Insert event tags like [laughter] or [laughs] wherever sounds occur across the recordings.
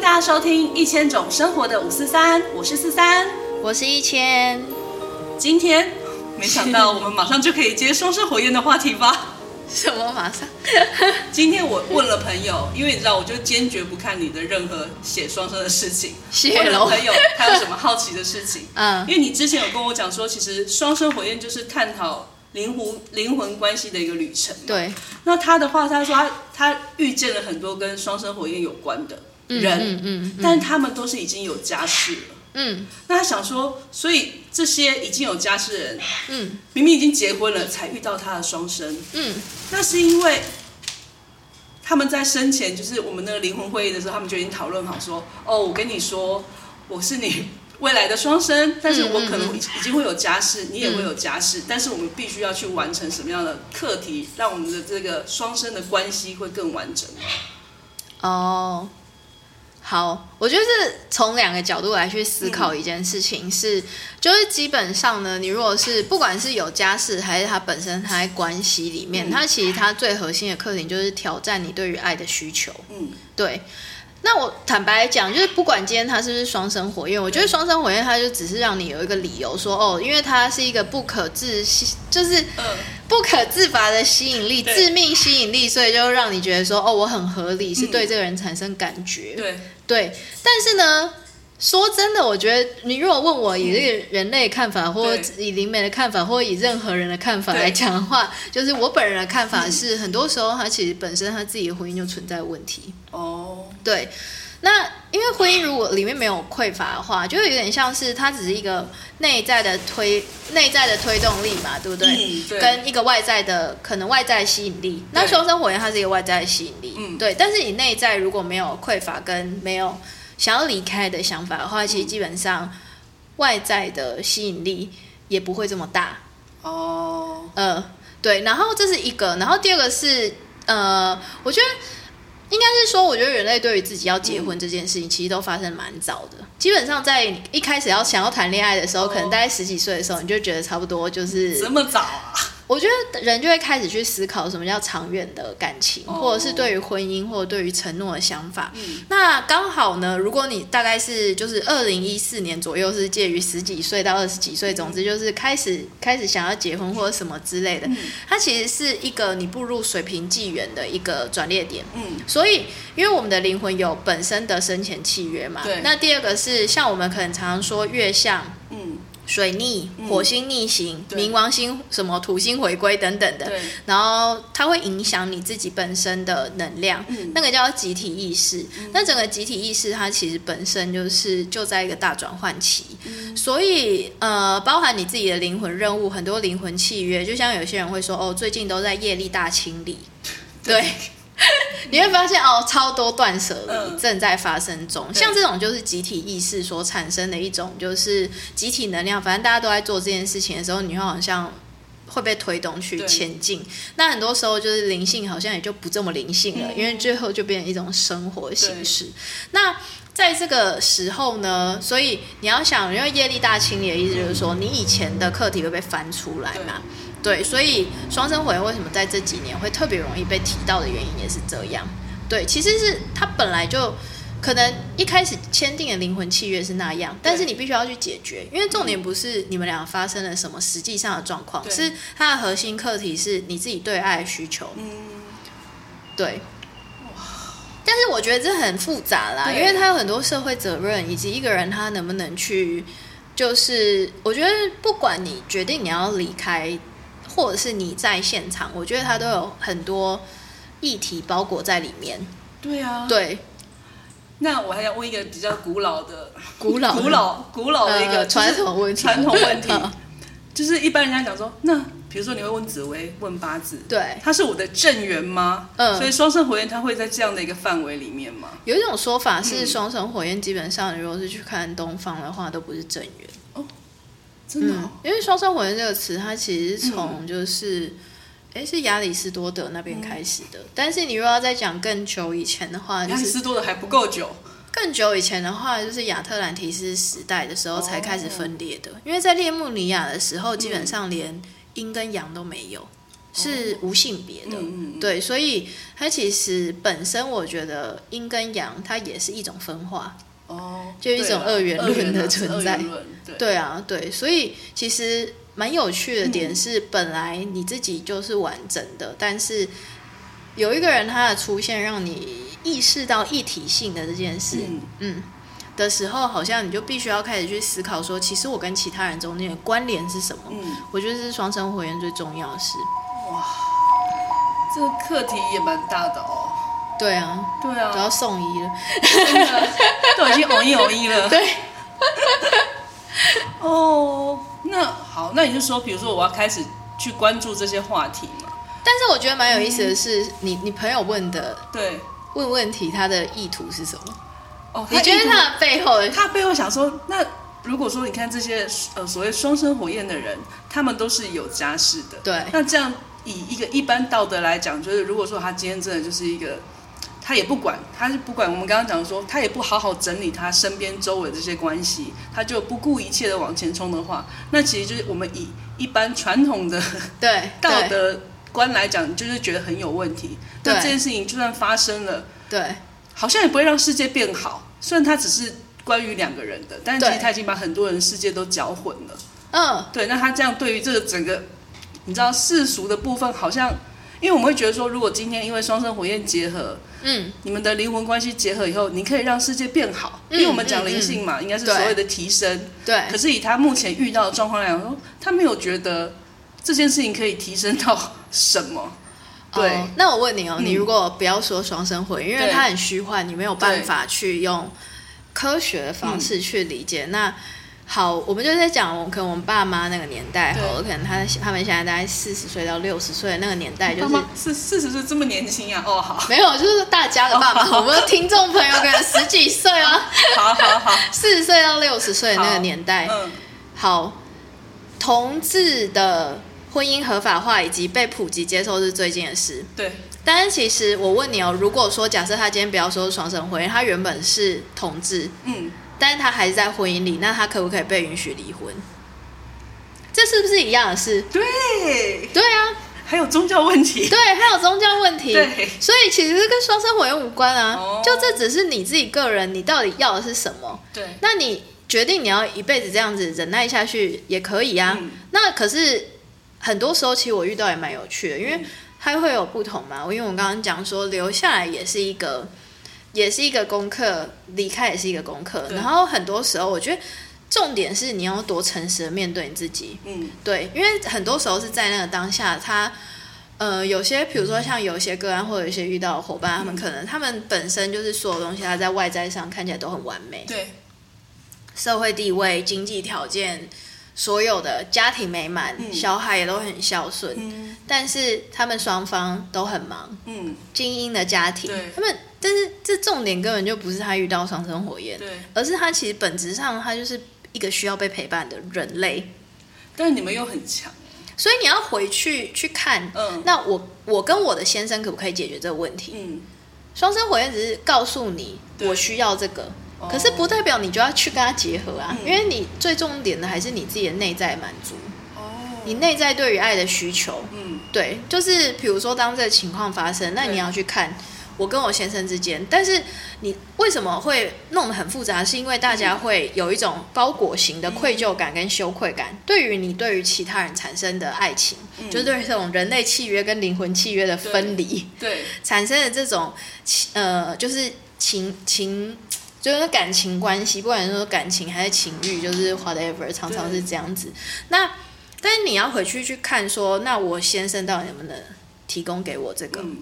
迎大家收听一千种生活的五四三，我是四三，我是一千。今天 [laughs] 没想到我们马上就可以接双生火焰的话题吧？什么马上？[laughs] 今天我问了朋友，因为你知道，我就坚决不看你的任何写双生的事情。问了朋友，他有什么好奇的事情？[laughs] 嗯，因为你之前有跟我讲说，其实双生火焰就是探讨灵魂灵魂关系的一个旅程。对。那他的话，他说他他遇见了很多跟双生火焰有关的。人，嗯嗯，嗯，但是他们都是已经有家室了，嗯，那他想说，所以这些已经有家室的人，嗯，明明已经结婚了，才遇到他的双生，嗯，那是因为他们在生前，就是我们那个灵魂会议的时候，他们就已经讨论好说，哦，我跟你说，我是你未来的双生，但是我可能已经会有家室，你也会有家室，但是我们必须要去完成什么样的课题，让我们的这个双生的关系会更完整，哦。好，我觉得是从两个角度来去思考一件事情是，是、嗯、就是基本上呢，你如果是不管是有家室还是他本身他在关系里面，他、嗯、其实他最核心的课题就是挑战你对于爱的需求。嗯，对。那我坦白讲，就是不管今天他是不是双生火焰，我觉得双生火焰他就只是让你有一个理由说哦，因为他是一个不可自就是不可自拔的吸引力，致命吸引力，所以就让你觉得说哦，我很合理，是对这个人产生感觉。对对，但是呢。说真的，我觉得你如果问我以这个人类的看法，或以灵媒的看法，或以任何人的看法来讲的话，就是我本人的看法是，很多时候他其实本身他自己的婚姻就存在问题。哦，对，那因为婚姻如果里面没有匮乏的话，就会有点像是它只是一个内在的推内在的推动力嘛，对不对？嗯，对。跟一个外在的可能外在吸引力，那双生火焰它是一个外在的吸引力，嗯，对。但是你内在如果没有匮乏跟没有。想要离开的想法的话，其实基本上外在的吸引力也不会这么大哦。呃，对，然后这是一个，然后第二个是呃，我觉得应该是说，我觉得人类对于自己要结婚这件事情，其实都发生蛮早的。基本上在一开始要想要谈恋爱的时候，可能大概十几岁的时候，你就觉得差不多就是这么早啊。我觉得人就会开始去思考什么叫长远的感情，或者是对于婚姻或者对于承诺的想法。嗯、那刚好呢，如果你大概是就是二零一四年左右，是介于十几岁到二十几岁，总之就是开始开始想要结婚或者什么之类的，它其实是一个你步入水平纪元的一个转捩点。嗯，所以因为我们的灵魂有本身的生前契约嘛，对。那第二个是像我们可能常常说月相，嗯。水逆、火星逆行、嗯、冥王星什么土星回归等等的，然后它会影响你自己本身的能量，嗯、那个叫集体意识。嗯、那整个集体意识它其实本身就是就在一个大转换期，嗯、所以呃，包含你自己的灵魂任务，很多灵魂契约，就像有些人会说哦，最近都在业力大清理，对。对 [laughs] 你会发现哦，超多断舍离正在发生中。嗯、像这种就是集体意识所产生的一种，就是集体能量。反正大家都在做这件事情的时候，你会好像会被推动去前进。那很多时候就是灵性好像也就不这么灵性了，嗯、因为最后就变成一种生活形式。那在这个时候呢，所以你要想，因为业力大清理的意思就是说，你以前的课题会被翻出来嘛。对，所以双生火焰为什么在这几年会特别容易被提到的原因也是这样。对，其实是他本来就可能一开始签订的灵魂契约是那样，但是你必须要去解决，因为重点不是你们俩发生了什么实际上的状况，是它的核心课题是你自己对爱的需求。嗯，对。但是我觉得这很复杂啦，因为他有很多社会责任，以及一个人他能不能去，就是我觉得不管你决定你要离开。或者是你在现场，我觉得它都有很多议题包裹在里面。对啊，对。那我还想问一个比较古老的、古老、古老、古老的一个传统问题，传统问题，[laughs] 就是一般人家讲说，那比如说你会问紫薇、问八字，对，他是我的正缘吗？嗯，所以双生火焰它会在这样的一个范围里面吗？有一种说法是，双生火焰基本上如果是去看东方的话，都不是正缘。真的、哦嗯，因为“双生火焰”这个词，它其实从就是，哎、嗯，是亚里士多德那边开始的。嗯、但是你如果要再讲更久以前的话，亚里士多德还不够久。更久以前的话，就是亚特兰提斯时代的时候才开始分裂的。哦、因为在列穆尼亚的时候，基本上连阴跟阳都没有。是无性别的，对，所以它其实本身我觉得阴跟阳，它也是一种分化，哦，就一种二元论的存在，对，对啊，对，所以其实蛮有趣的点是，本来你自己就是完整的，嗯、但是有一个人他的出现，让你意识到一体性的这件事，嗯。嗯的时候，好像你就必须要开始去思考说，其实我跟其他人中间的关联是什么？嗯，我觉得这是双生火焰最重要的事。哇，这个课题也蛮大的哦。对啊，对啊，都要送医了，真的都已经偶一偶一了。[laughs] 对。哦，那好，那你就说，比如说我要开始去关注这些话题嘛？但是我觉得蛮有意思的是，嗯、你你朋友问的，对，问问题，他的意图是什么？哦，你觉得他的背后，他背后想说，那如果说你看这些呃所谓双生火焰的人，他们都是有家室的，对，那这样以一个一般道德来讲，就是如果说他今天真的就是一个，他也不管，他是不管我们刚刚讲说，他也不好好整理他身边周围这些关系，他就不顾一切的往前冲的话，那其实就是我们以一般传统的 [laughs] 对 [laughs] 道德观来讲，就是觉得很有问题。那这件事情就算发生了，对。好像也不会让世界变好，虽然他只是关于两个人的，但是其实他已经把很多人世界都搅混了。嗯，对。那他这样对于这个整个，你知道世俗的部分，好像，因为我们会觉得说，如果今天因为双生火焰结合，嗯，你们的灵魂关系结合以后，你可以让世界变好，因为我们讲灵性嘛，应该是所谓的提升。对。可是以他目前遇到的状况来讲，他没有觉得这件事情可以提升到什么。对，oh, 那我问你哦，嗯、你如果不要说双生火焰，因为它很虚幻，你没有办法去用科学的方式去理解。嗯、那好，我们就在讲，可能我们爸妈那个年代，好了，可能他他们现在大概四十岁到六十岁那个年代，就是四四十岁这么年轻啊？哦，好，没有，就是大家的爸妈，哦、我们的听众朋友可能十几岁啊，好好好，四十岁到六十岁那个年代，嗯，好，同志的。婚姻合法化以及被普及接受是最近的事。对，但是其实我问你哦，如果说假设他今天不要说双生婚姻，他原本是同志，嗯，但是他还是在婚姻里，那他可不可以被允许离婚？这是不是一样的事？对，对啊，还有宗教问题，对，还有宗教问题，对，所以其实跟双生火焰无关啊，哦、就这只是你自己个人，你到底要的是什么？对，那你决定你要一辈子这样子忍耐下去也可以啊，嗯、那可是。很多时候，其实我遇到也蛮有趣的，因为它会有不同嘛。因为我刚刚讲说，留下来也是一个，也是一个功课，离开也是一个功课。然后很多时候，我觉得重点是你要多诚实的面对你自己。嗯，对，因为很多时候是在那个当下，他呃，有些比如说像有些个案，或者一些遇到的伙伴，他们可能他们本身就是所有东西，他在外在上看起来都很完美，对，社会地位、经济条件。所有的家庭美满，嗯、小孩也都很孝顺，嗯、但是他们双方都很忙，嗯，精英的家庭，他们，但是这重点根本就不是他遇到双生火焰，对，而是他其实本质上他就是一个需要被陪伴的人类，但是你们又很强，所以你要回去去看，嗯，那我我跟我的先生可不可以解决这个问题？嗯，双生火焰只是告诉你我需要这个。可是不代表你就要去跟他结合啊，嗯、因为你最重点的还是你自己的内在满足。哦，你内在对于爱的需求，嗯，对，就是比如说当这个情况发生，那你要去看我跟我先生之间，但是你为什么会弄得很复杂？是因为大家会有一种包裹型的愧疚感跟羞愧感，对于你对于其他人产生的爱情，嗯、就是对于这种人类契约跟灵魂契约的分离，对，[laughs] 产生的这种呃，就是情情。就是感情关系，不管是说感情还是情欲，就是 whatever，常常是这样子。那但是你要回去去看说，说那我先生到底能不能提供给我这个？嗯、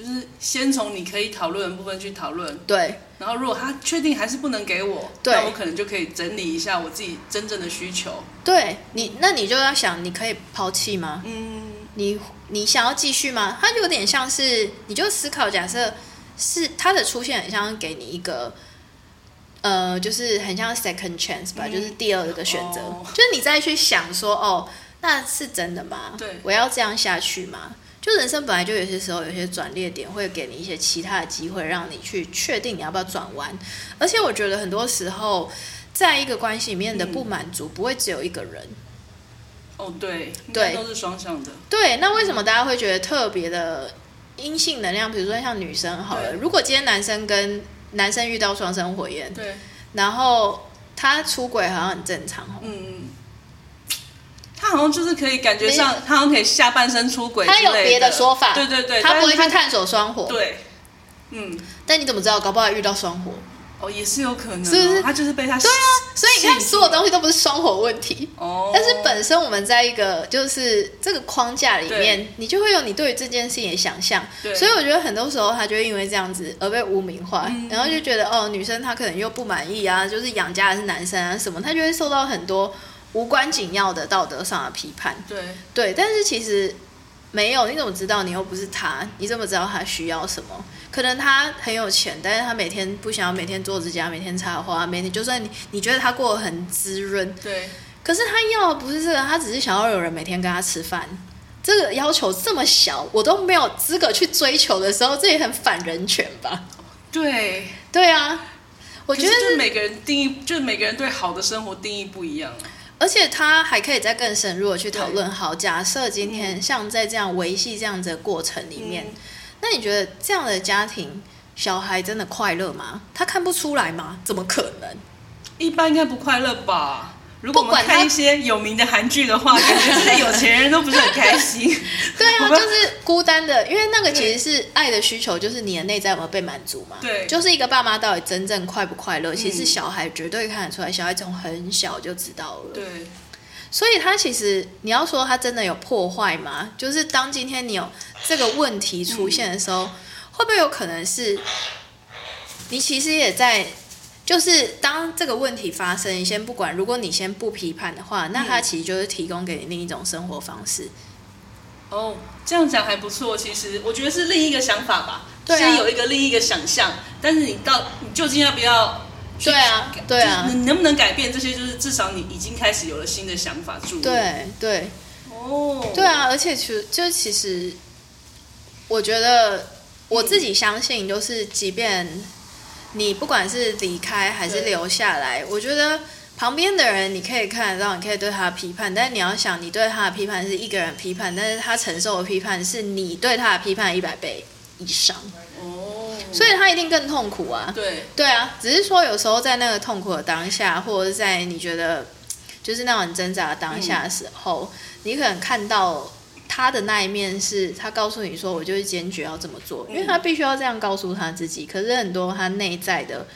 就是先从你可以讨论的部分去讨论。对。然后如果他确定还是不能给我，对那我可能就可以整理一下我自己真正的需求。对你，那你就要想，你可以抛弃吗？嗯。你你想要继续吗？它就有点像是，你就思考，假设。是他的出现很像给你一个，呃，就是很像 second chance 吧，嗯、就是第二个选择，哦、就是你再去想说，哦，那是真的吗？对，我要这样下去吗？就人生本来就有些时候有些转捩点，会给你一些其他的机会，让你去确定你要不要转弯。而且我觉得很多时候，在一个关系里面的不满足，不会只有一个人。哦，对，对，都是双向的。对，那为什么大家会觉得特别的阴性能量？比如说像女生好了，如果今天男生跟男生遇到双生火焰，对，然后他出轨好像很正常，嗯，他好像就是可以感觉上，他好像可以下半身出轨，他有别的说法，对对对，他不会去探索双火，对，嗯，但你怎么知道？搞不好遇到双火。哦，也是有可能，是不是？他就是被他对啊，所以你看，所有东西都不是双火问题哦。但是本身我们在一个就是这个框架里面，你就会有你对于这件事情的想象。所以我觉得很多时候他就会因为这样子而被污名化，然后就觉得哦，女生她可能又不满意啊，就是养家的是男生啊什么，她就会受到很多无关紧要的道德上的批判。对对，但是其实没有，你怎么知道？你又不是他，你怎么知道他需要什么？可能他很有钱，但是他每天不想要每天做指甲，每天插花，每天就算你你觉得他过得很滋润，对，可是他要的不是这个，他只是想要有人每天跟他吃饭。这个要求这么小，我都没有资格去追求的时候，这也很反人权吧？对，对啊，我觉得是每个人定义，就是每个人对好的生活定义不一样。而且他还可以再更深入的去讨论。好，假设今天像在这样维系这样子的过程里面。嗯那你觉得这样的家庭小孩真的快乐吗？他看不出来吗？怎么可能？一般应该不快乐吧？如果我们看一些有名的韩剧的话，[laughs] 感觉这些有钱人都不是很开心。对啊，就是孤单的，因为那个其实是爱的需求，就是你的内在有没有被满足嘛？对，就是一个爸妈到底真正快不快乐，其实小孩绝对看得出来，小孩从很小就知道了。对。所以他其实，你要说他真的有破坏吗？就是当今天你有这个问题出现的时候，会不会有可能是，你其实也在，就是当这个问题发生，你先不管，如果你先不批判的话，那它其实就是提供给你另一种生活方式。哦，这样讲还不错。其实我觉得是另一个想法吧，对啊，先有一个另一个想象，但是你到你究竟要不要？对啊，对啊，你能不能改变这些？就是至少你已经开始有了新的想法，注意。对对，哦，对啊，而且其实就其实，我觉得我自己相信，就是即便你不管是离开还是留下来，我觉得旁边的人你可以看得到，你可以对他批判，但是你要想，你对他的批判是一个人批判，但是他承受的批判是你对他的批判一百倍以上。所以他一定更痛苦啊！对对啊，只是说有时候在那个痛苦的当下，或者是在你觉得就是那种很挣扎的当下的时候，嗯、你可能看到他的那一面，是他告诉你说：“我就是坚决要这么做。”因为他必须要这样告诉他自己。可是很多他内在的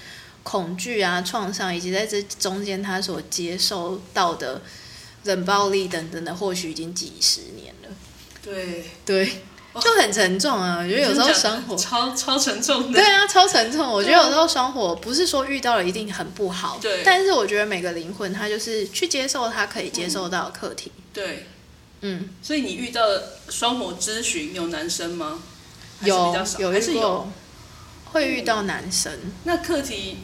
恐惧啊、创伤，以及在这中间他所接受到的冷暴力等等的，或许已经几十年了。对对。就很沉重啊！我觉得有时候生活超超沉重的。对啊，超沉重。我觉得有时候生活不是说遇到了一定很不好，对。但是我觉得每个灵魂他就是去接受他可以接受到的课题。对，嗯。所以你遇到双火咨询有男生吗？有，有一个会遇到男生。那课题，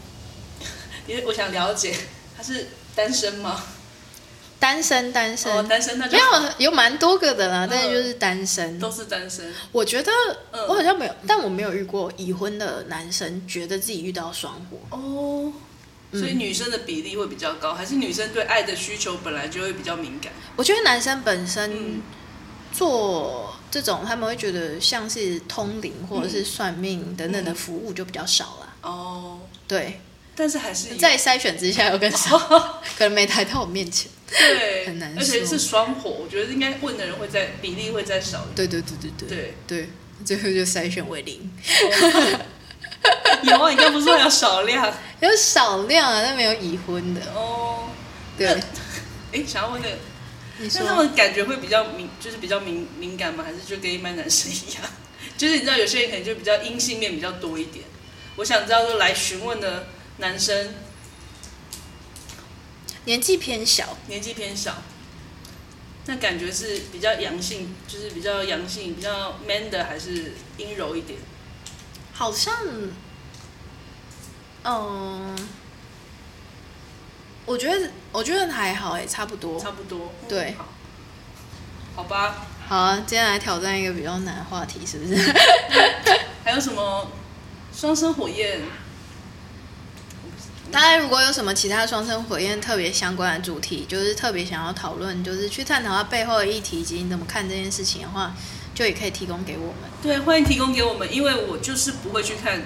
[laughs] 因为我想了解，他是单身吗？单身，单身，哦、单身那就没有有蛮多个的啦，嗯、但是就是单身，都是单身。我觉得我好像没有，嗯、但我没有遇过已婚的男生觉得自己遇到双火哦。所以女生的比例会比较高，嗯、还是女生对爱的需求本来就会比较敏感？我觉得男生本身做这种，他们会觉得像是通灵或者是算命等等的服务就比较少了。哦，对。但是还是在筛选之下又更少，[laughs] 可能没抬到我面前，对，很难。而且是双火，我觉得应该问的人会在比例会再少一点。对对对对对对对，最后就筛选为零。[laughs] 有啊，你刚不是说有少量？有少量啊，但没有已婚的哦。对，哎，[laughs] 想要问的，你说他们感觉会比较敏，就是比较敏敏感吗？还是就跟一般男生一样？[laughs] 就是你知道，有些人可能就比较阴性面比较多一点。我想知道，说来询问的。男生年纪偏小，年纪偏小，那感觉是比较阳性，就是比较阳性、比较 man 的，还是阴柔一点？好像，嗯，我觉得我觉得还好哎，差不多，差不多，对，好，好吧，好啊，接下来挑战一个比较难的话题，是不是？[laughs] 还有什么双生火焰？大家如果有什么其他双生火焰特别相关的主题，就是特别想要讨论，就是去探讨它背后的议题以及你怎么看这件事情的话，就也可以提供给我们。对，欢迎提供给我们，因为我就是不会去看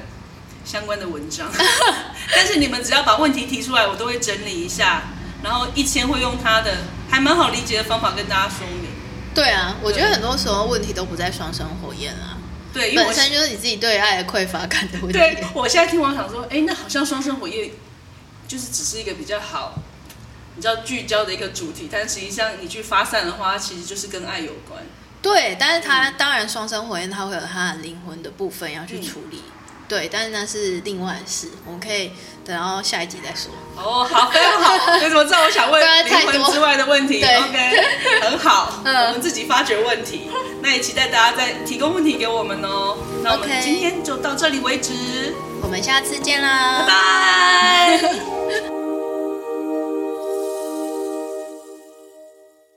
相关的文章，[laughs] 但是你们只要把问题提出来，我都会整理一下，然后一千会用他的还蛮好理解的方法跟大家说明。对啊，我觉得很多时候问题都不在双生火焰啊。对，因为本身就是你自己对爱的匮乏感的问题。对，我现在听完想说，哎，那好像双生火焰就是只是一个比较好、你知道聚焦的一个主题，但实际上你去发散的话，其实就是跟爱有关。对，但是他、嗯、当然双生火焰他会有他的灵魂的部分要去处理。嗯对，但是那是另外的事，我们可以等到下一集再说。哦，好，非常好。[laughs] 你怎么知道我想问灵魂之外的问题对？OK，很好。嗯，我们自己发掘问题，那也期待大家再提供问题给我们哦。那我们今天就到这里为止，我们下次见啦，拜拜。[laughs]